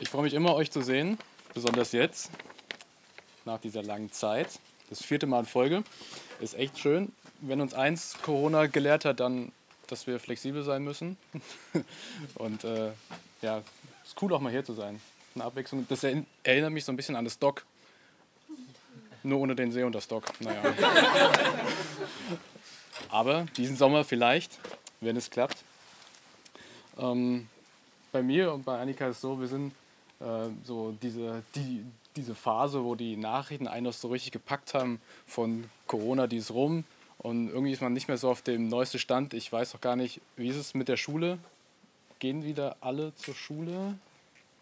Ich freue mich immer, euch zu sehen, besonders jetzt, nach dieser langen Zeit. Das vierte Mal in Folge. Ist echt schön. Wenn uns eins Corona gelehrt hat, dann, dass wir flexibel sein müssen. Und äh, ja, ist cool auch mal hier zu sein. Eine Abwechslung. Das erinnert mich so ein bisschen an das Dock. Nur ohne den See und das Dock. Naja. Aber diesen Sommer vielleicht, wenn es klappt. Ähm, bei mir und bei Annika ist es so, wir sind so diese, die, diese Phase, wo die Nachrichten einen noch so richtig gepackt haben von Corona, die ist rum und irgendwie ist man nicht mehr so auf dem neuesten Stand. Ich weiß auch gar nicht, wie ist es mit der Schule? Gehen wieder alle zur Schule?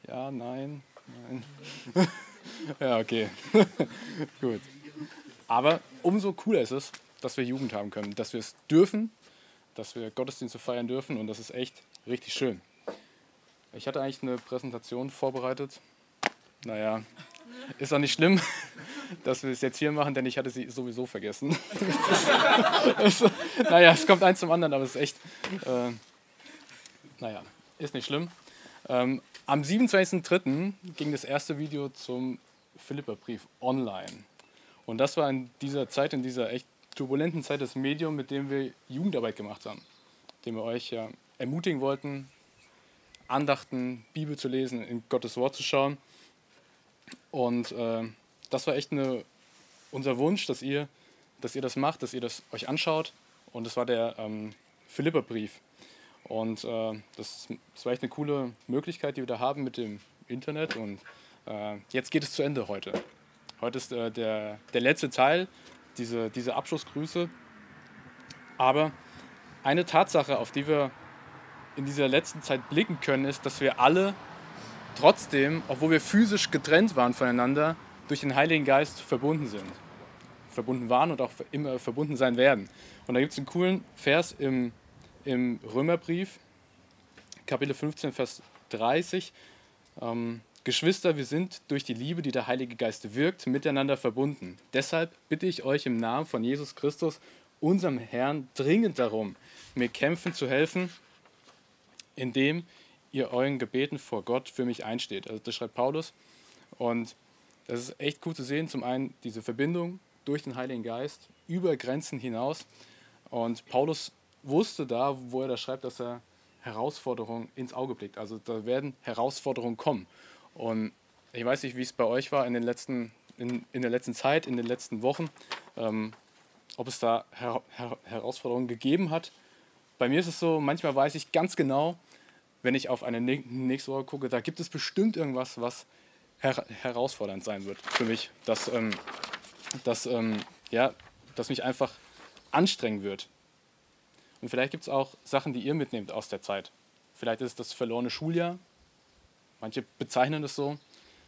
Ja, nein, nein. ja, okay. Gut. Aber umso cooler ist es, dass wir Jugend haben können, dass wir es dürfen, dass wir Gottesdienste feiern dürfen und das ist echt richtig schön. Ich hatte eigentlich eine Präsentation vorbereitet. Naja, ist auch nicht schlimm, dass wir es jetzt hier machen, denn ich hatte sie sowieso vergessen. ist, naja, es kommt eins zum anderen, aber es ist echt, äh, naja, ist nicht schlimm. Ähm, am 27.03. ging das erste Video zum Philipperbrief online. Und das war in dieser Zeit, in dieser echt turbulenten Zeit, das Medium, mit dem wir Jugendarbeit gemacht haben, dem wir euch ja ermutigen wollten, Andachten, Bibel zu lesen, in Gottes Wort zu schauen. Und äh, das war echt eine, unser Wunsch, dass ihr, dass ihr das macht, dass ihr das euch anschaut. Und das war der ähm, Philipperbrief. Und äh, das, das, war echt eine coole Möglichkeit, die wir da haben mit dem Internet. Und äh, jetzt geht es zu Ende heute. Heute ist äh, der, der letzte Teil, diese, diese Abschlussgrüße. Aber eine Tatsache, auf die wir in dieser letzten Zeit blicken können, ist, dass wir alle trotzdem, obwohl wir physisch getrennt waren voneinander, durch den Heiligen Geist verbunden sind. Verbunden waren und auch immer verbunden sein werden. Und da gibt es einen coolen Vers im, im Römerbrief, Kapitel 15, Vers 30. Ähm, Geschwister, wir sind durch die Liebe, die der Heilige Geist wirkt, miteinander verbunden. Deshalb bitte ich euch im Namen von Jesus Christus, unserem Herrn, dringend darum, mir kämpfen zu helfen indem ihr euren Gebeten vor Gott für mich einsteht. Also das schreibt Paulus. Und das ist echt gut zu sehen. Zum einen diese Verbindung durch den Heiligen Geist über Grenzen hinaus. Und Paulus wusste da, wo er das schreibt, dass er Herausforderungen ins Auge blickt. Also da werden Herausforderungen kommen. Und ich weiß nicht, wie es bei euch war in, den letzten, in, in der letzten Zeit, in den letzten Wochen, ähm, ob es da Her Her Herausforderungen gegeben hat. Bei mir ist es so, manchmal weiß ich ganz genau, wenn ich auf eine nächste Woche gucke, da gibt es bestimmt irgendwas, was her herausfordernd sein wird für mich, dass, ähm, dass, ähm, ja, dass mich einfach anstrengen wird. Und vielleicht gibt es auch Sachen, die ihr mitnehmt aus der Zeit. Vielleicht ist es das verlorene Schuljahr, manche bezeichnen es so.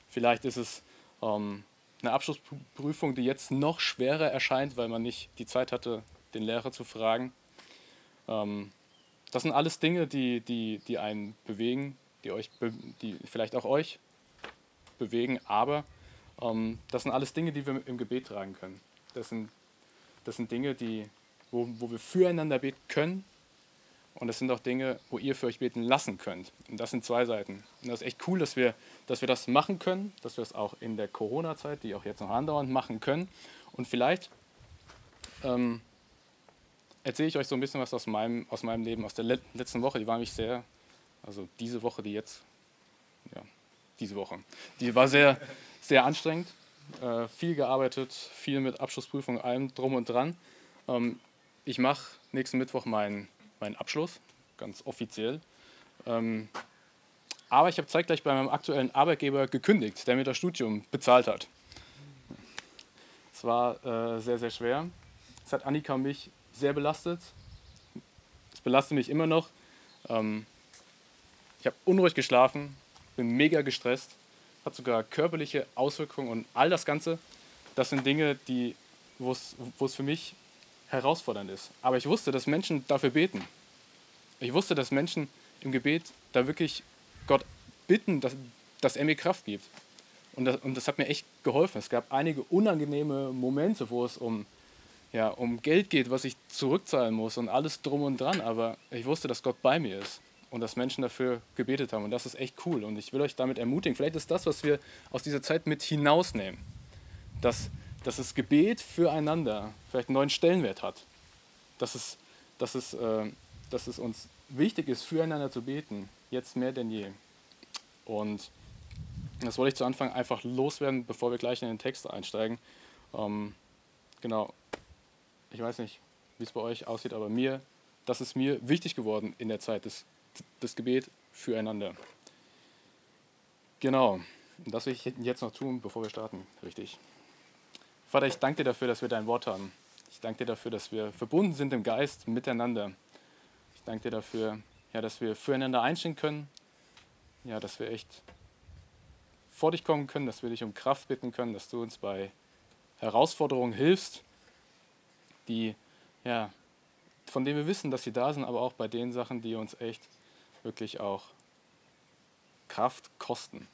Vielleicht ist es ähm, eine Abschlussprüfung, die jetzt noch schwerer erscheint, weil man nicht die Zeit hatte, den Lehrer zu fragen. Ähm, das sind alles Dinge, die, die, die einen bewegen, die, euch, die vielleicht auch euch bewegen, aber ähm, das sind alles Dinge, die wir im Gebet tragen können. Das sind, das sind Dinge, die, wo, wo wir füreinander beten können und das sind auch Dinge, wo ihr für euch beten lassen könnt. Und das sind zwei Seiten. Und das ist echt cool, dass wir, dass wir das machen können, dass wir es auch in der Corona-Zeit, die auch jetzt noch andauernd machen können. Und vielleicht ähm, erzähle ich euch so ein bisschen was aus meinem, aus meinem Leben, aus der le letzten Woche. Die war mich sehr, also diese Woche, die jetzt, ja, diese Woche, die war sehr, sehr anstrengend. Äh, viel gearbeitet, viel mit Abschlussprüfung, allem drum und dran. Ähm, ich mache nächsten Mittwoch meinen mein Abschluss, ganz offiziell. Ähm, aber ich habe zeitgleich bei meinem aktuellen Arbeitgeber gekündigt, der mir das Studium bezahlt hat. Es war äh, sehr, sehr schwer. Es hat Annika mich sehr belastet. Es belastet mich immer noch. Ähm, ich habe unruhig geschlafen, bin mega gestresst, hat sogar körperliche Auswirkungen und all das Ganze, das sind Dinge, die, wo es für mich herausfordernd ist. Aber ich wusste, dass Menschen dafür beten. Ich wusste, dass Menschen im Gebet da wirklich Gott bitten, dass, dass er mir Kraft gibt. Und das, und das hat mir echt geholfen. Es gab einige unangenehme Momente, wo es um ja, um Geld geht, was ich zurückzahlen muss und alles drum und dran, aber ich wusste, dass Gott bei mir ist. und dass Menschen dafür gebetet haben. Und das ist echt cool. Und ich will euch damit ermutigen. Vielleicht ist das, was wir aus dieser Zeit mit hinausnehmen, dass, dass das Gebet füreinander vielleicht einen neuen Stellenwert hat. Dass es, dass, es, äh, dass es uns wichtig ist, füreinander zu beten, jetzt mehr denn je. Und das wollte ich zu Anfang einfach loswerden, bevor wir gleich in den Text einsteigen. Ähm, genau. Ich weiß nicht, wie es bei euch aussieht, aber mir, das ist mir wichtig geworden in der Zeit, das, das Gebet füreinander. Genau. Und das will ich jetzt noch tun, bevor wir starten. Richtig. Vater, ich danke dir dafür, dass wir dein Wort haben. Ich danke dir dafür, dass wir verbunden sind im Geist miteinander. Ich danke dir dafür, ja, dass wir füreinander einstehen können. Ja, dass wir echt vor dich kommen können, dass wir dich um Kraft bitten können, dass du uns bei Herausforderungen hilfst, die, ja, von denen wir wissen, dass sie da sind, aber auch bei den Sachen, die uns echt wirklich auch Kraft kosten.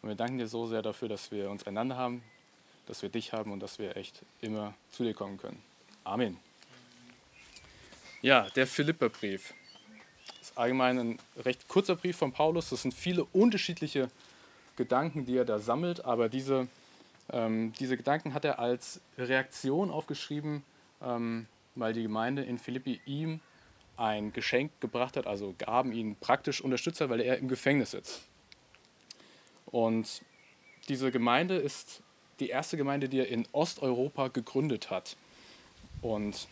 Und wir danken dir so sehr dafür, dass wir uns einander haben, dass wir dich haben und dass wir echt immer zu dir kommen können. Amen. Ja, der Philipperbrief ist allgemein ein recht kurzer Brief von Paulus. Das sind viele unterschiedliche Gedanken, die er da sammelt, aber diese, ähm, diese Gedanken hat er als Reaktion aufgeschrieben, weil die Gemeinde in Philippi ihm ein Geschenk gebracht hat, also Gaben ihn praktisch unterstützt hat, weil er im Gefängnis sitzt. Und diese Gemeinde ist die erste Gemeinde, die er in Osteuropa gegründet hat. Und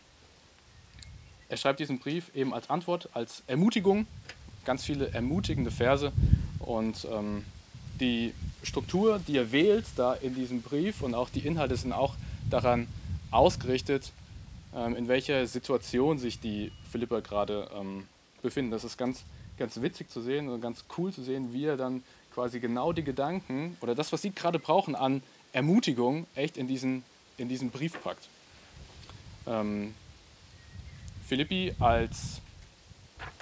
er schreibt diesen Brief eben als Antwort, als Ermutigung, ganz viele ermutigende Verse. Und ähm, die Struktur, die er wählt, da in diesem Brief und auch die Inhalte sind auch daran ausgerichtet, ähm, in welcher Situation sich die Philipper gerade ähm, befinden. Das ist ganz, ganz witzig zu sehen und ganz cool zu sehen, wie er dann quasi genau die Gedanken oder das, was sie gerade brauchen an Ermutigung, echt in diesen, in diesen Brief packt. Ähm, Philippi als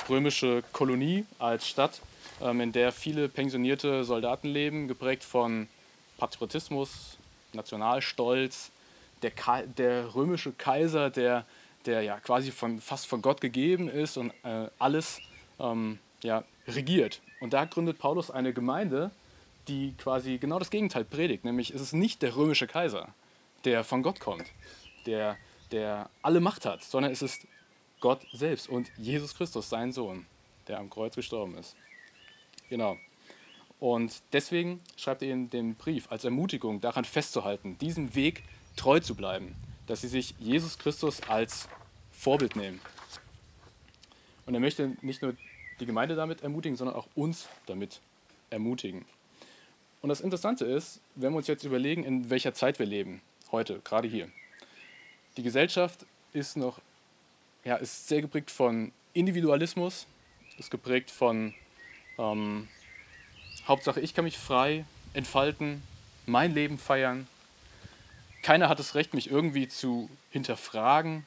römische Kolonie, als Stadt, ähm, in der viele pensionierte Soldaten leben, geprägt von Patriotismus, Nationalstolz, der, der römische Kaiser, der, der ja quasi von, fast von Gott gegeben ist und äh, alles ähm, ja, regiert. Und da gründet Paulus eine Gemeinde, die quasi genau das Gegenteil predigt, nämlich es ist nicht der römische Kaiser, der von Gott kommt, der, der alle Macht hat, sondern es ist Gott selbst und Jesus Christus, sein Sohn, der am Kreuz gestorben ist. Genau. Und deswegen schreibt er in den Brief als Ermutigung daran festzuhalten, diesen Weg treu zu bleiben, dass sie sich Jesus Christus als Vorbild nehmen. Und er möchte nicht nur die Gemeinde damit ermutigen, sondern auch uns damit ermutigen. Und das Interessante ist, wenn wir uns jetzt überlegen, in welcher Zeit wir leben, heute, gerade hier. Die Gesellschaft ist noch, ja, ist sehr geprägt von Individualismus, ist geprägt von ähm, Hauptsache, ich kann mich frei entfalten, mein Leben feiern. Keiner hat das Recht, mich irgendwie zu hinterfragen.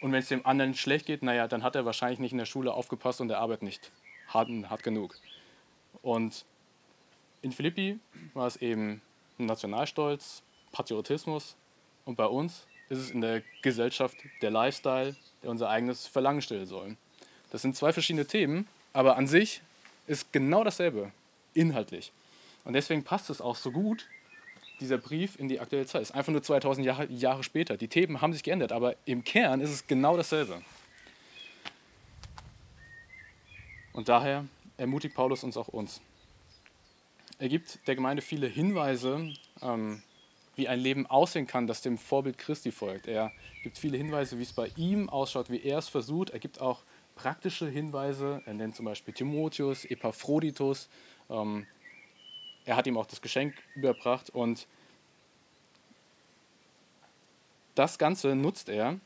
Und wenn es dem anderen schlecht geht, naja, dann hat er wahrscheinlich nicht in der Schule aufgepasst und der arbeitet nicht hart, hart genug. Und in Philippi war es eben Nationalstolz, Patriotismus und bei uns ist es in der Gesellschaft der Lifestyle, der unser eigenes Verlangen stillen soll. Das sind zwei verschiedene Themen, aber an sich ist genau dasselbe, inhaltlich. Und deswegen passt es auch so gut, dieser Brief in die aktuelle Zeit. Ist einfach nur 2000 Jahre, Jahre später. Die Themen haben sich geändert, aber im Kern ist es genau dasselbe. Und daher ermutigt Paulus uns auch uns. Er gibt der Gemeinde viele Hinweise, ähm, wie ein Leben aussehen kann, das dem Vorbild Christi folgt. Er gibt viele Hinweise, wie es bei ihm ausschaut, wie er es versucht. Er gibt auch praktische Hinweise. Er nennt zum Beispiel Timotheus, Epaphroditus. Ähm, er hat ihm auch das Geschenk überbracht und das Ganze nutzt er,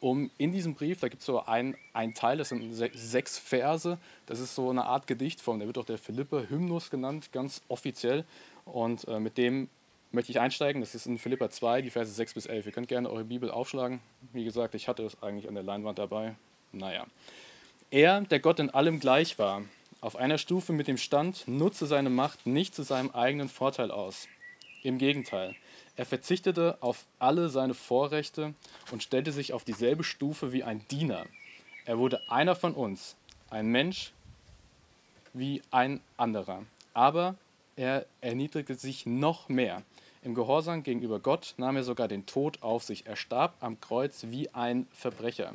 um in diesem Brief, da gibt es so ein, ein Teil, das sind sechs Verse, das ist so eine Art Gedichtform, der wird auch der Philippe Hymnus genannt, ganz offiziell. Und äh, mit dem möchte ich einsteigen, das ist in Philippa 2, die Verse 6 bis 11. Ihr könnt gerne eure Bibel aufschlagen. Wie gesagt, ich hatte es eigentlich an der Leinwand dabei. Naja. Er, der Gott in allem gleich war, auf einer Stufe mit dem Stand, nutzte seine Macht nicht zu seinem eigenen Vorteil aus. Im Gegenteil, er verzichtete auf alle seine Vorrechte und stellte sich auf dieselbe Stufe wie ein Diener. Er wurde einer von uns, ein Mensch wie ein anderer. Aber er erniedrigte sich noch mehr. Im Gehorsam gegenüber Gott nahm er sogar den Tod auf sich. Er starb am Kreuz wie ein Verbrecher.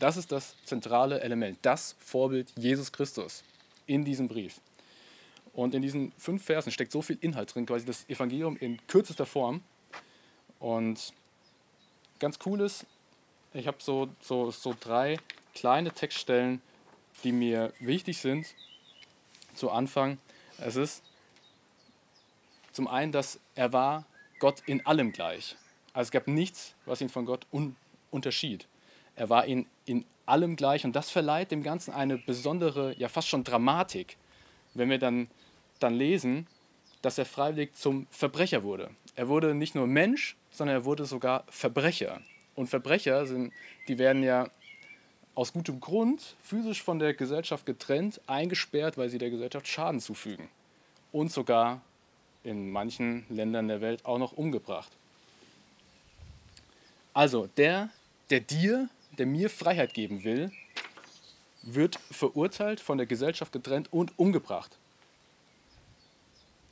Das ist das zentrale Element, das Vorbild Jesus Christus in diesem Brief. Und in diesen fünf Versen steckt so viel Inhalt drin, quasi das Evangelium in kürzester Form. Und ganz cool ist, ich habe so, so, so drei kleine Textstellen, die mir wichtig sind zu Anfang. Es ist zum einen, dass er war Gott in allem gleich. Also es gab nichts, was ihn von Gott un unterschied. Er war in, in allem gleich und das verleiht dem Ganzen eine besondere, ja fast schon Dramatik, wenn wir dann, dann lesen, dass er freiwillig zum Verbrecher wurde. Er wurde nicht nur Mensch, sondern er wurde sogar Verbrecher. Und Verbrecher sind, die werden ja aus gutem Grund physisch von der Gesellschaft getrennt, eingesperrt, weil sie der Gesellschaft Schaden zufügen. Und sogar in manchen Ländern der Welt auch noch umgebracht. Also der, der dir, der mir Freiheit geben will, wird verurteilt, von der Gesellschaft getrennt und umgebracht.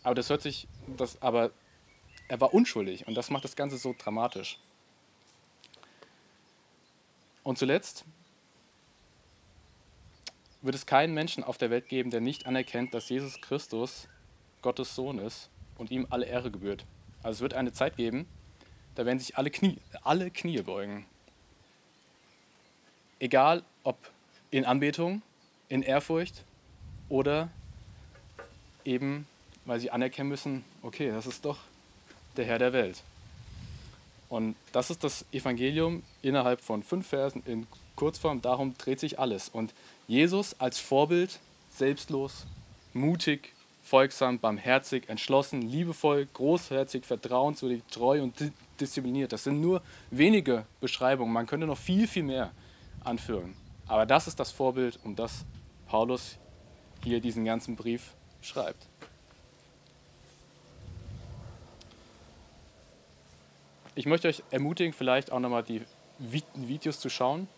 Aber das hört sich, das, aber er war unschuldig und das macht das Ganze so dramatisch. Und zuletzt wird es keinen Menschen auf der Welt geben, der nicht anerkennt, dass Jesus Christus Gottes Sohn ist und ihm alle Ehre gebührt. Also es wird eine Zeit geben, da werden sich alle Knie, alle Knie beugen. Egal ob in Anbetung, in Ehrfurcht oder eben, weil sie anerkennen müssen, okay, das ist doch der Herr der Welt. Und das ist das Evangelium innerhalb von fünf Versen in Kurzform. Darum dreht sich alles. Und Jesus als Vorbild, selbstlos, mutig, folgsam, barmherzig, entschlossen, liebevoll, großherzig, vertrauenswürdig, treu und diszipliniert. Das sind nur wenige Beschreibungen. Man könnte noch viel, viel mehr anführen. Aber das ist das Vorbild, um das Paulus hier diesen ganzen Brief schreibt. Ich möchte euch ermutigen, vielleicht auch nochmal die Videos zu schauen.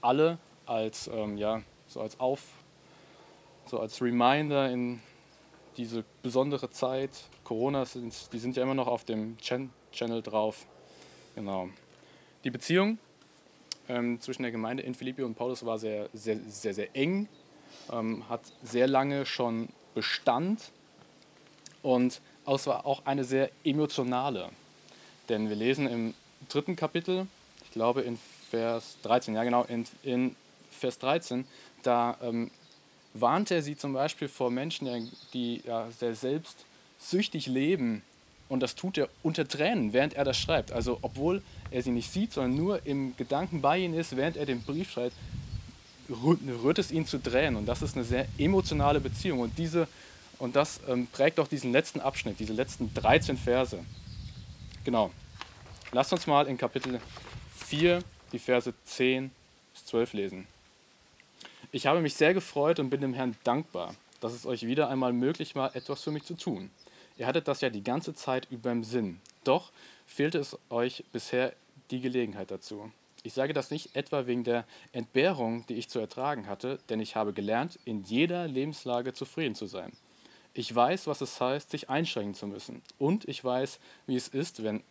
Alle als, ähm, ja, so als Auf, so als Reminder in diese besondere Zeit. Corona, sind, die sind ja immer noch auf dem Channel drauf. Genau. Die Beziehung ähm, zwischen der Gemeinde in Philippi und Paulus war sehr, sehr, sehr, sehr eng, ähm, hat sehr lange schon Bestand und es war auch eine sehr emotionale. Denn wir lesen im dritten Kapitel, ich glaube in Vers 13, ja genau, in, in Vers 13, da ähm, warnt er sie zum Beispiel vor Menschen, die ja, sehr selbstsüchtig leben. Und das tut er unter Tränen, während er das schreibt. Also obwohl er sie nicht sieht, sondern nur im Gedanken bei ihnen ist, während er den Brief schreibt, rührt es ihn zu Tränen. Und das ist eine sehr emotionale Beziehung. Und, diese, und das ähm, prägt auch diesen letzten Abschnitt, diese letzten 13 Verse. Genau. Lasst uns mal in Kapitel 4 die Verse 10 bis 12 lesen. Ich habe mich sehr gefreut und bin dem Herrn dankbar, dass es euch wieder einmal möglich war, etwas für mich zu tun. Ihr hattet das ja die ganze Zeit über im Sinn. Doch fehlte es euch bisher die Gelegenheit dazu. Ich sage das nicht etwa wegen der Entbehrung, die ich zu ertragen hatte, denn ich habe gelernt, in jeder Lebenslage zufrieden zu sein. Ich weiß, was es heißt, sich einschränken zu müssen. Und ich weiß, wie es ist, wenn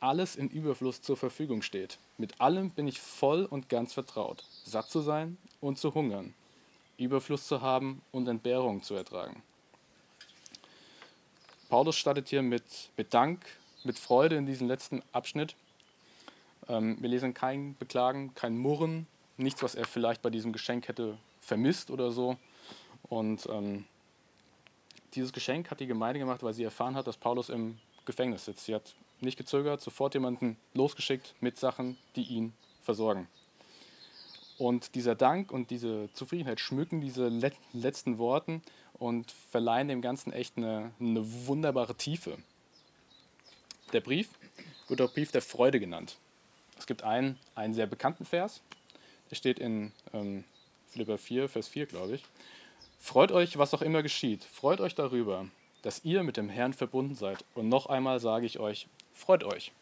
alles in Überfluss zur Verfügung steht. Mit allem bin ich voll und ganz vertraut. Satt zu sein und zu hungern. Überfluss zu haben und Entbehrung zu ertragen. Paulus startet hier mit, mit Dank, mit Freude in diesem letzten Abschnitt. Ähm, wir lesen kein Beklagen, kein Murren, nichts, was er vielleicht bei diesem Geschenk hätte vermisst oder so. Und ähm, dieses Geschenk hat die Gemeinde gemacht, weil sie erfahren hat, dass Paulus im Gefängnis sitzt. Sie hat nicht gezögert, sofort jemanden losgeschickt mit Sachen, die ihn versorgen. Und dieser Dank und diese Zufriedenheit schmücken diese letzten Worten und verleihen dem Ganzen echt eine, eine wunderbare Tiefe. Der Brief wird auch Brief der Freude genannt. Es gibt einen, einen sehr bekannten Vers, der steht in ähm, Philippa 4, Vers 4, glaube ich. Freut euch, was auch immer geschieht. Freut euch darüber, dass ihr mit dem Herrn verbunden seid. Und noch einmal sage ich euch, freut euch.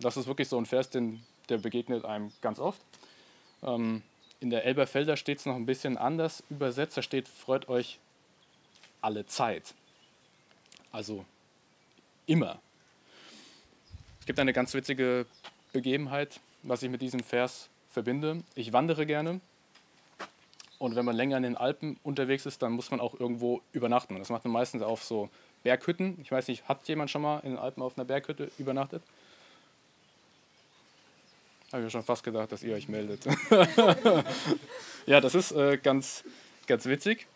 Das ist wirklich so ein Vers, den, der begegnet einem ganz oft. Ähm, in der Elberfelder steht es noch ein bisschen anders übersetzt. Da steht, freut euch alle Zeit. Also immer. Es gibt eine ganz witzige Begebenheit, was ich mit diesem Vers verbinde. Ich wandere gerne und wenn man länger in den Alpen unterwegs ist, dann muss man auch irgendwo übernachten. Das macht man meistens auf so Berghütten. Ich weiß nicht, hat jemand schon mal in den Alpen auf einer Berghütte übernachtet? Habe ich mir schon fast gedacht, dass ihr euch meldet. ja, das ist äh, ganz, ganz witzig,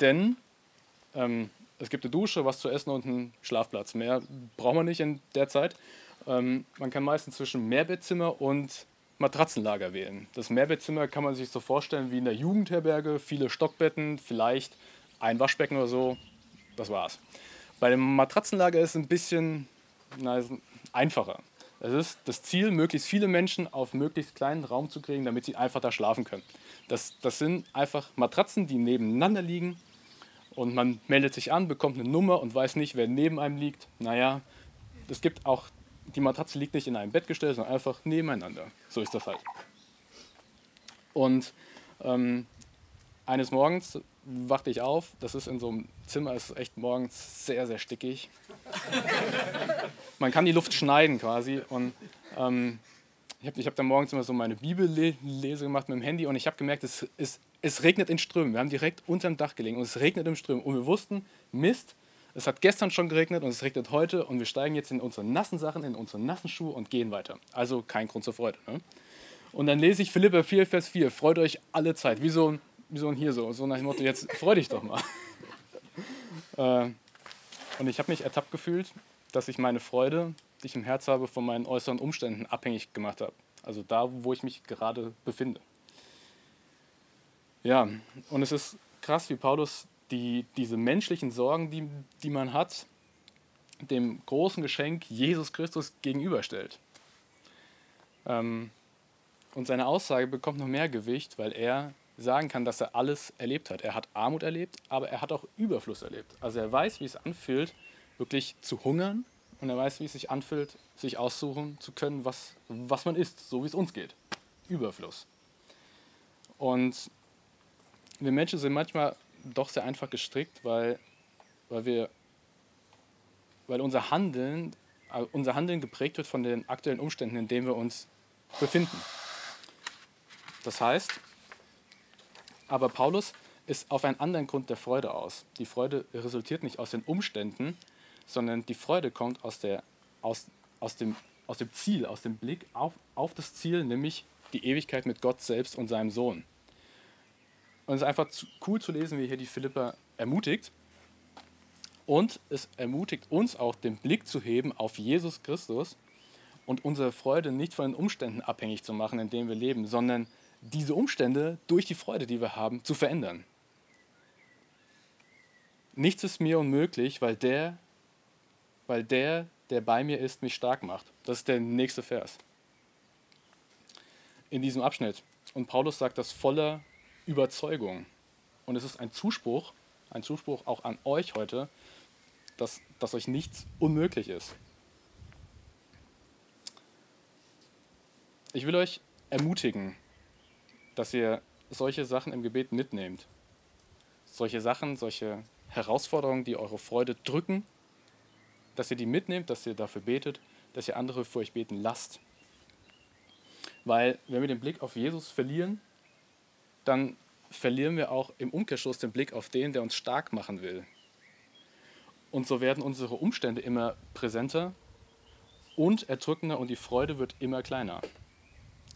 denn ähm, es gibt eine Dusche, was zu essen und einen Schlafplatz. Mehr braucht man nicht in der Zeit. Ähm, man kann meistens zwischen Mehrbettzimmer und Matratzenlager wählen. Das Mehrbettzimmer kann man sich so vorstellen wie in der Jugendherberge, viele Stockbetten, vielleicht ein Waschbecken oder so. Das war's. Bei dem Matratzenlager ist es ein bisschen na, einfacher. Es ist das Ziel, möglichst viele Menschen auf möglichst kleinen Raum zu kriegen, damit sie einfach da schlafen können. Das, das sind einfach Matratzen, die nebeneinander liegen und man meldet sich an, bekommt eine Nummer und weiß nicht, wer neben einem liegt. Naja, es gibt auch die Matratze liegt nicht in einem Bettgestell, sondern einfach nebeneinander. So ist das halt. Und ähm, eines Morgens wachte ich auf, das ist in so einem Zimmer, ist echt morgens sehr, sehr stickig. Man kann die Luft schneiden quasi. Und ähm, ich habe ich hab dann morgens immer so meine Bibellese gemacht mit dem Handy und ich habe gemerkt, es, es, es regnet in Strömen. Wir haben direkt unter dem Dach gelegen und es regnet im Strömen. Und wir wussten, Mist, es hat gestern schon geregnet und es regnet heute und wir steigen jetzt in unsere nassen Sachen, in unsere nassen Schuhe und gehen weiter. Also kein Grund zur Freude. Ne? Und dann lese ich Philippa 4, Vers 4. Freut euch alle Zeit. Wie so wie so ein hier so. So nach dem Motto, jetzt freu dich doch mal. Äh, und ich habe mich ertappt gefühlt, dass ich meine Freude, die ich im Herz habe, von meinen äußeren Umständen abhängig gemacht habe. Also da, wo ich mich gerade befinde. Ja, und es ist krass, wie Paulus die, diese menschlichen Sorgen, die, die man hat, dem großen Geschenk Jesus Christus gegenüberstellt. Ähm, und seine Aussage bekommt noch mehr Gewicht, weil er sagen kann, dass er alles erlebt hat. Er hat Armut erlebt, aber er hat auch Überfluss erlebt. Also er weiß, wie es anfühlt, wirklich zu hungern und er weiß, wie es sich anfühlt, sich aussuchen zu können, was, was man isst, so wie es uns geht. Überfluss. Und wir Menschen sind manchmal doch sehr einfach gestrickt, weil, weil wir weil unser Handeln, äh, unser Handeln geprägt wird von den aktuellen Umständen, in denen wir uns befinden. Das heißt, aber Paulus ist auf einen anderen Grund der Freude aus. Die Freude resultiert nicht aus den Umständen, sondern die Freude kommt aus, der, aus, aus, dem, aus dem Ziel, aus dem Blick auf, auf das Ziel, nämlich die Ewigkeit mit Gott selbst und seinem Sohn. Und es ist einfach cool zu lesen, wie hier die Philippa ermutigt. Und es ermutigt uns auch, den Blick zu heben auf Jesus Christus und unsere Freude nicht von den Umständen abhängig zu machen, in denen wir leben, sondern diese Umstände durch die Freude, die wir haben, zu verändern. Nichts ist mir unmöglich, weil der, weil der, der bei mir ist, mich stark macht. Das ist der nächste Vers. In diesem Abschnitt. Und Paulus sagt das voller Überzeugung. Und es ist ein Zuspruch, ein Zuspruch auch an euch heute, dass, dass euch nichts unmöglich ist. Ich will euch ermutigen, dass ihr solche Sachen im Gebet mitnehmt. Solche Sachen, solche Herausforderungen, die eure Freude drücken, dass ihr die mitnehmt, dass ihr dafür betet, dass ihr andere für euch beten lasst. Weil wenn wir den Blick auf Jesus verlieren, dann verlieren wir auch im Umkehrschluss den Blick auf den, der uns stark machen will. Und so werden unsere Umstände immer präsenter und erdrückender und die Freude wird immer kleiner.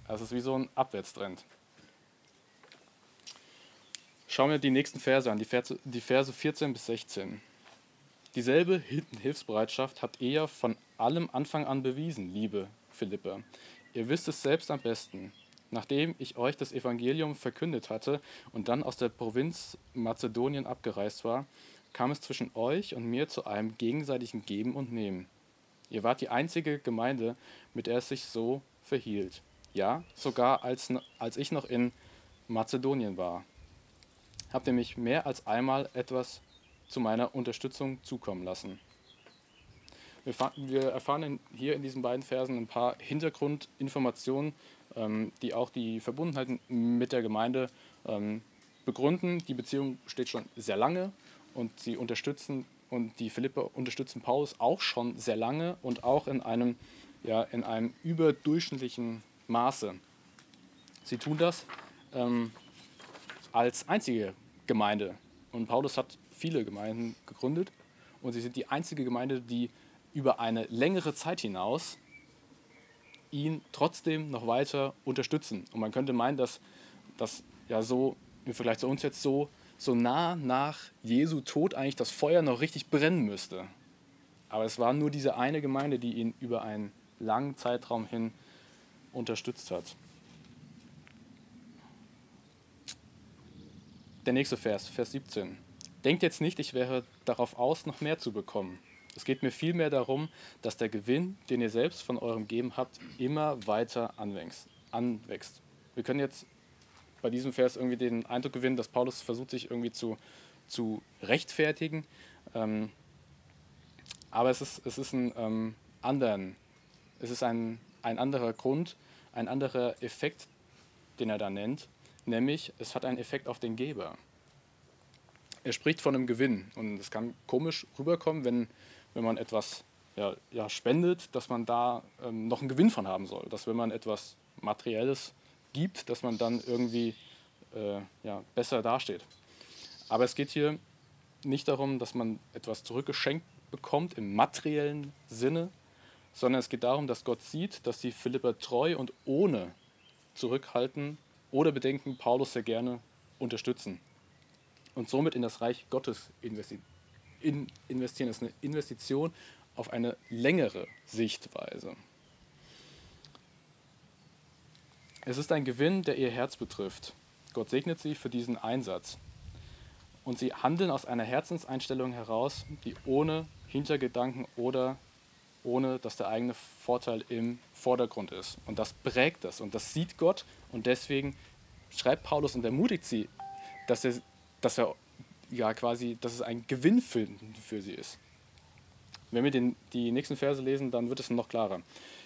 Also es ist wie so ein Abwärtstrend. Schauen wir die nächsten Verse an, die Verse, die Verse 14 bis 16. Dieselbe Hilfsbereitschaft habt ihr ja von allem Anfang an bewiesen, liebe Philippe. Ihr wisst es selbst am besten nachdem ich euch das Evangelium verkündet hatte und dann aus der Provinz Mazedonien abgereist war, kam es zwischen euch und mir zu einem gegenseitigen Geben und Nehmen. Ihr wart die einzige Gemeinde, mit der es sich so verhielt. Ja, sogar als, als ich noch in Mazedonien war. Habt ihr mich mehr als einmal etwas zu meiner Unterstützung zukommen lassen. Wir, wir erfahren hier in diesen beiden Versen ein paar Hintergrundinformationen, die auch die Verbundenheit mit der Gemeinde ähm, begründen. Die Beziehung steht schon sehr lange und sie unterstützen und die Philippe unterstützen Paulus auch schon sehr lange und auch in einem, ja, in einem überdurchschnittlichen Maße. Sie tun das ähm, als einzige Gemeinde. Und Paulus hat viele Gemeinden gegründet und sie sind die einzige Gemeinde, die über eine längere Zeit hinaus ihn trotzdem noch weiter unterstützen. Und man könnte meinen, dass das ja so im Vergleich zu uns jetzt so, so nah nach Jesu Tod eigentlich das Feuer noch richtig brennen müsste. Aber es war nur diese eine Gemeinde, die ihn über einen langen Zeitraum hin unterstützt hat. Der nächste Vers, Vers 17. Denkt jetzt nicht, ich wäre darauf aus, noch mehr zu bekommen. Es geht mir vielmehr darum, dass der Gewinn, den ihr selbst von eurem Geben habt, immer weiter anwächst. anwächst. Wir können jetzt bei diesem Vers irgendwie den Eindruck gewinnen, dass Paulus versucht, sich irgendwie zu, zu rechtfertigen. Ähm, aber es ist, es ist ein ähm, anderen, es ist ein, ein anderer Grund, ein anderer Effekt, den er da nennt, nämlich es hat einen Effekt auf den Geber. Er spricht von einem Gewinn und es kann komisch rüberkommen, wenn wenn man etwas ja, ja, spendet, dass man da ähm, noch einen Gewinn von haben soll. Dass wenn man etwas Materielles gibt, dass man dann irgendwie äh, ja, besser dasteht. Aber es geht hier nicht darum, dass man etwas zurückgeschenkt bekommt im materiellen Sinne, sondern es geht darum, dass Gott sieht, dass die Philipper treu und ohne Zurückhalten oder Bedenken Paulus sehr gerne unterstützen und somit in das Reich Gottes investieren in investieren. Ist eine Investition auf eine längere Sichtweise. Es ist ein Gewinn, der ihr Herz betrifft. Gott segnet sie für diesen Einsatz. Und sie handeln aus einer Herzenseinstellung heraus, die ohne Hintergedanken oder ohne dass der eigene Vorteil im Vordergrund ist. Und das prägt das und das sieht Gott und deswegen schreibt Paulus und ermutigt sie, dass er, dass er ja quasi, dass es ein Gewinn für, für sie ist. Wenn wir den, die nächsten Verse lesen, dann wird es noch klarer.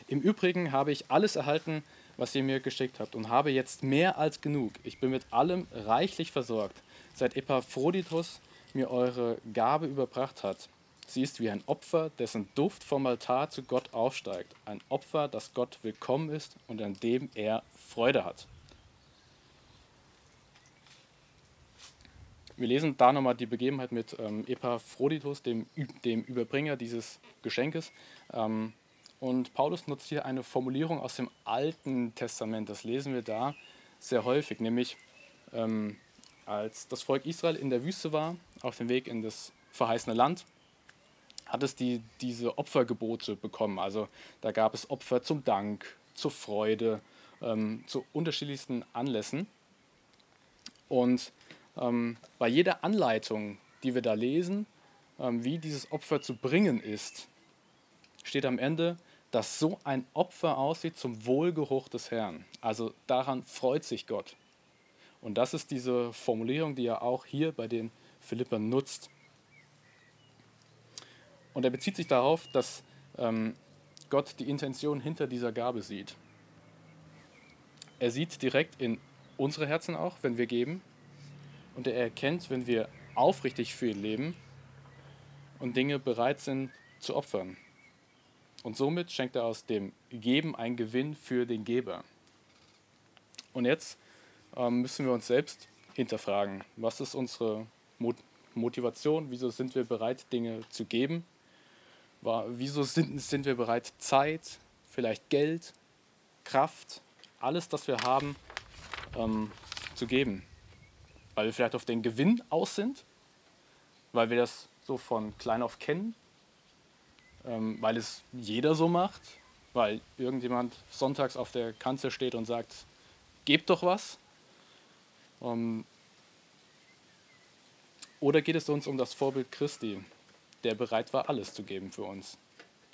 Im Übrigen habe ich alles erhalten, was ihr mir geschickt habt und habe jetzt mehr als genug. Ich bin mit allem reichlich versorgt. Seit Epaphroditus mir eure Gabe überbracht hat. Sie ist wie ein Opfer, dessen Duft vom Altar zu Gott aufsteigt. Ein Opfer, das Gott willkommen ist und an dem er Freude hat. Wir lesen da nochmal die Begebenheit mit ähm, Epaphroditus, dem, dem Überbringer dieses Geschenkes. Ähm, und Paulus nutzt hier eine Formulierung aus dem Alten Testament. Das lesen wir da sehr häufig, nämlich ähm, als das Volk Israel in der Wüste war, auf dem Weg in das verheißene Land, hat es die, diese Opfergebote bekommen. Also da gab es Opfer zum Dank, zur Freude, ähm, zu unterschiedlichsten Anlässen. Und ähm, bei jeder Anleitung, die wir da lesen, ähm, wie dieses Opfer zu bringen ist, steht am Ende, dass so ein Opfer aussieht zum Wohlgeruch des Herrn. Also daran freut sich Gott. Und das ist diese Formulierung, die er auch hier bei den Philippern nutzt. Und er bezieht sich darauf, dass ähm, Gott die Intention hinter dieser Gabe sieht. Er sieht direkt in unsere Herzen auch, wenn wir geben und er erkennt, wenn wir aufrichtig für ihn leben und Dinge bereit sind zu opfern. Und somit schenkt er aus dem Geben einen Gewinn für den Geber. Und jetzt ähm, müssen wir uns selbst hinterfragen, was ist unsere Motivation, wieso sind wir bereit, Dinge zu geben, wieso sind, sind wir bereit, Zeit, vielleicht Geld, Kraft, alles, das wir haben, ähm, zu geben weil wir vielleicht auf den Gewinn aus sind, weil wir das so von klein auf kennen, ähm, weil es jeder so macht, weil irgendjemand sonntags auf der Kanzel steht und sagt, gebt doch was. Ähm, Oder geht es uns um das Vorbild Christi, der bereit war, alles zu geben für uns?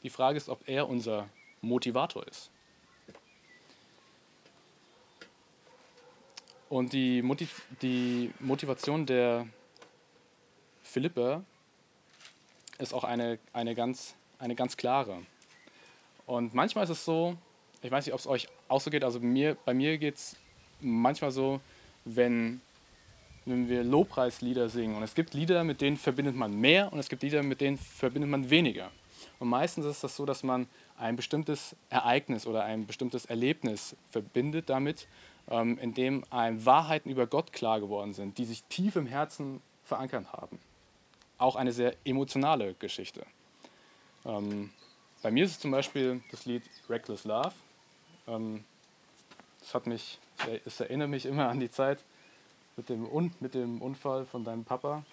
Die Frage ist, ob er unser Motivator ist. Und die, Motiv die Motivation der Philipper ist auch eine, eine, ganz, eine ganz klare. Und manchmal ist es so, ich weiß nicht, ob es euch auch so geht, also mir, bei mir geht es manchmal so, wenn, wenn wir Lobpreislieder singen. Und es gibt Lieder, mit denen verbindet man mehr und es gibt Lieder, mit denen verbindet man weniger. Und meistens ist das so, dass man ein bestimmtes Ereignis oder ein bestimmtes Erlebnis verbindet damit in dem einem Wahrheiten über Gott klar geworden sind, die sich tief im Herzen verankert haben. Auch eine sehr emotionale Geschichte. Ähm, bei mir ist es zum Beispiel das Lied Reckless Love. Ähm, das hat mich, es erinnert mich immer an die Zeit mit dem, Un mit dem Unfall von deinem Papa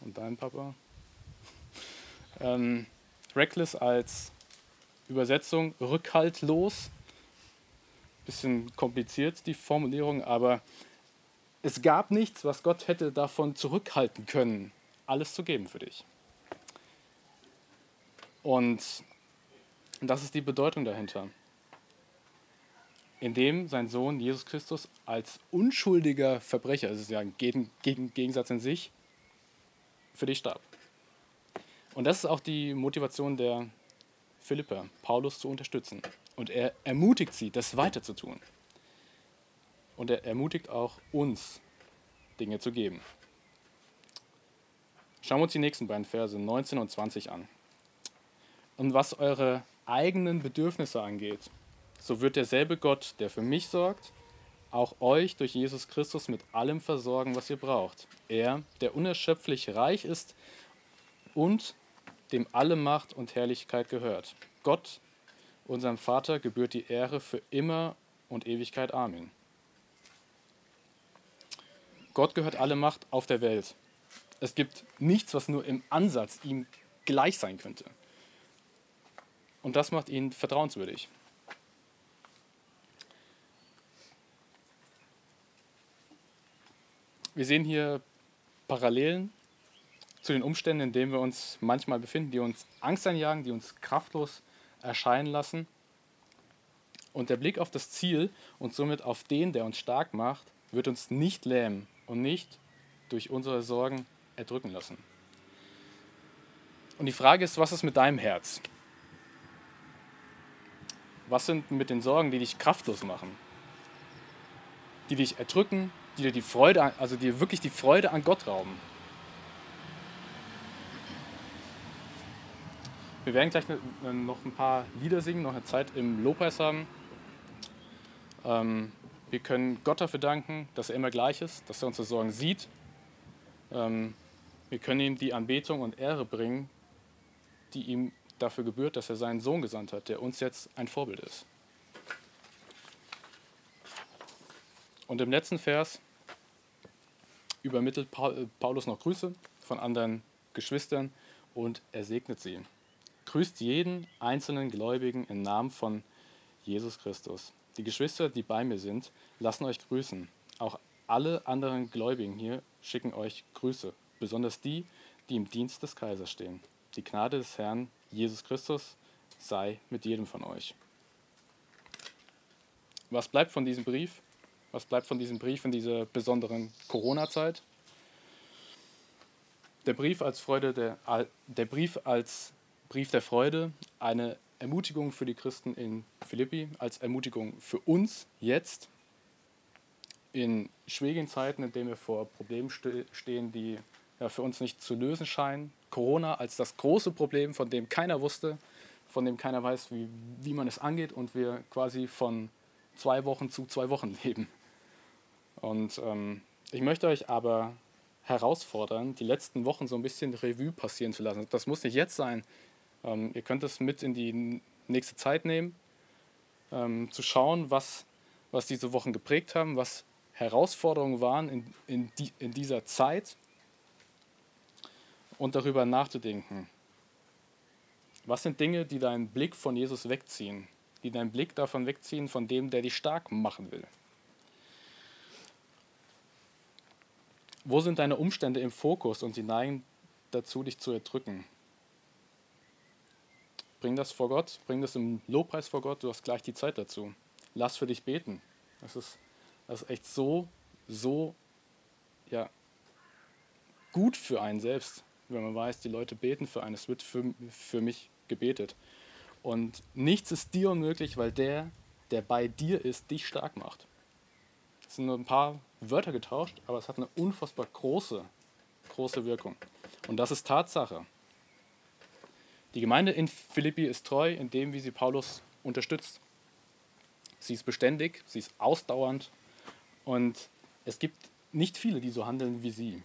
und deinem Papa. Ähm, reckless als Übersetzung rückhaltlos bisschen kompliziert, die Formulierung, aber es gab nichts, was Gott hätte davon zurückhalten können, alles zu geben für dich. Und das ist die Bedeutung dahinter. Indem sein Sohn Jesus Christus als unschuldiger Verbrecher, das ist ja ein Gegensatz in sich, für dich starb. Und das ist auch die Motivation der Philipper, Paulus zu unterstützen. Und er ermutigt sie, das weiterzutun. Und er ermutigt auch uns, Dinge zu geben. Schauen wir uns die nächsten beiden Verse 19 und 20 an. Und was eure eigenen Bedürfnisse angeht, so wird derselbe Gott, der für mich sorgt, auch euch durch Jesus Christus mit allem versorgen, was ihr braucht. Er, der unerschöpflich reich ist und dem alle Macht und Herrlichkeit gehört. Gott, unserem Vater gebührt die Ehre für immer und Ewigkeit. Amen. Gott gehört alle Macht auf der Welt. Es gibt nichts, was nur im Ansatz ihm gleich sein könnte. Und das macht ihn vertrauenswürdig. Wir sehen hier Parallelen zu den Umständen, in denen wir uns manchmal befinden, die uns Angst einjagen, die uns kraftlos erscheinen lassen. Und der Blick auf das Ziel und somit auf den, der uns stark macht, wird uns nicht lähmen und nicht durch unsere Sorgen erdrücken lassen. Und die Frage ist, was ist mit deinem Herz? Was sind mit den Sorgen, die dich kraftlos machen? Die dich erdrücken, die dir die Freude, also dir wirklich die Freude an Gott rauben? Wir werden gleich äh, noch ein paar Lieder singen, noch eine Zeit im Lobpreis haben. Ähm, wir können Gott dafür danken, dass er immer gleich ist, dass er unsere Sorgen sieht. Ähm, wir können ihm die Anbetung und Ehre bringen, die ihm dafür gebührt, dass er seinen Sohn gesandt hat, der uns jetzt ein Vorbild ist. Und im letzten Vers übermittelt äh, Paulus noch Grüße von anderen Geschwistern und er segnet sie. Grüßt jeden einzelnen Gläubigen im Namen von Jesus Christus. Die Geschwister, die bei mir sind, lassen euch grüßen. Auch alle anderen Gläubigen hier schicken euch Grüße, besonders die, die im Dienst des Kaisers stehen. Die Gnade des Herrn Jesus Christus sei mit jedem von euch. Was bleibt von diesem Brief? Was bleibt von diesem Brief in dieser besonderen Corona-Zeit? Der Brief als Freude, der, der Brief als Brief der Freude, eine Ermutigung für die Christen in Philippi, als Ermutigung für uns jetzt in schwierigen Zeiten, in denen wir vor Problemen stehen, die ja, für uns nicht zu lösen scheinen. Corona als das große Problem, von dem keiner wusste, von dem keiner weiß, wie, wie man es angeht und wir quasi von zwei Wochen zu zwei Wochen leben. Und ähm, ich möchte euch aber herausfordern, die letzten Wochen so ein bisschen Revue passieren zu lassen. Das muss nicht jetzt sein. Ähm, ihr könnt es mit in die nächste Zeit nehmen, ähm, zu schauen, was, was diese Wochen geprägt haben, was Herausforderungen waren in, in, die, in dieser Zeit und darüber nachzudenken. Was sind Dinge, die deinen Blick von Jesus wegziehen, die deinen Blick davon wegziehen, von dem, der dich stark machen will? Wo sind deine Umstände im Fokus und sie neigen dazu, dich zu erdrücken? Bring das vor Gott, bring das im Lobpreis vor Gott, du hast gleich die Zeit dazu. Lass für dich beten. Das ist, das ist echt so, so ja, gut für einen selbst, wenn man weiß, die Leute beten für einen. Es wird für, für mich gebetet. Und nichts ist dir unmöglich, weil der, der bei dir ist, dich stark macht. Es sind nur ein paar Wörter getauscht, aber es hat eine unfassbar große, große Wirkung. Und das ist Tatsache. Die Gemeinde in Philippi ist treu in dem, wie sie Paulus unterstützt. Sie ist beständig, sie ist ausdauernd und es gibt nicht viele, die so handeln wie sie.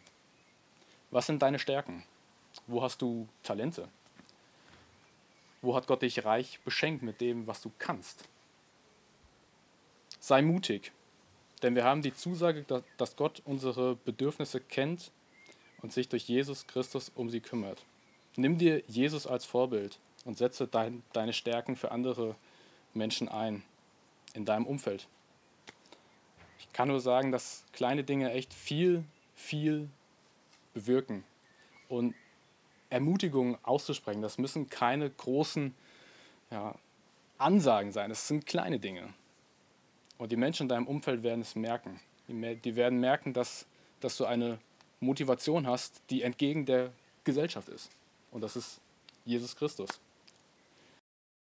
Was sind deine Stärken? Wo hast du Talente? Wo hat Gott dich reich beschenkt mit dem, was du kannst? Sei mutig, denn wir haben die Zusage, dass Gott unsere Bedürfnisse kennt und sich durch Jesus Christus um sie kümmert. Nimm dir Jesus als Vorbild und setze dein, deine Stärken für andere Menschen ein, in deinem Umfeld. Ich kann nur sagen, dass kleine Dinge echt viel, viel bewirken. Und Ermutigungen auszusprechen, das müssen keine großen ja, Ansagen sein, das sind kleine Dinge. Und die Menschen in deinem Umfeld werden es merken. Die werden merken, dass, dass du eine Motivation hast, die entgegen der Gesellschaft ist. Und das ist Jesus Christus.